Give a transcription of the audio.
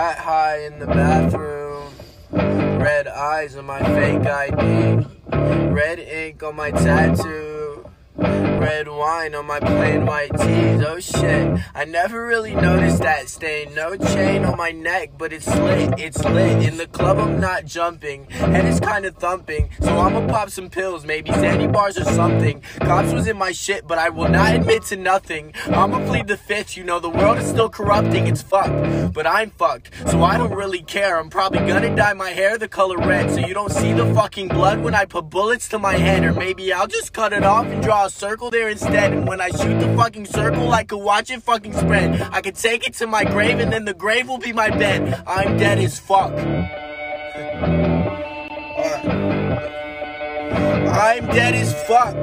got high in the bathroom. Red eyes on my fake ID. Red ink on my tattoo. Red wine on my plain white tees. Oh shit. I never really noticed that stain. No chain on my neck, but it's lit. It's lit. In the club, I'm not jumping. Head is kinda thumping. So I'ma pop some pills, maybe Zanny bars or something. Cops was in my shit, but I will not admit to nothing. I'ma plead the fifth. You know, the world is still corrupting. It's fucked. But I'm fucked. So I don't really care. I'm probably gonna dye my hair the color red. So you don't see the fucking blood when I put bullets to my head. Or maybe I'll just cut it off and draw a there instead. And when I shoot the fucking circle, I could watch it fucking spread. I could take it to my grave, and then the grave will be my bed. I'm dead as fuck. I'm dead as fuck.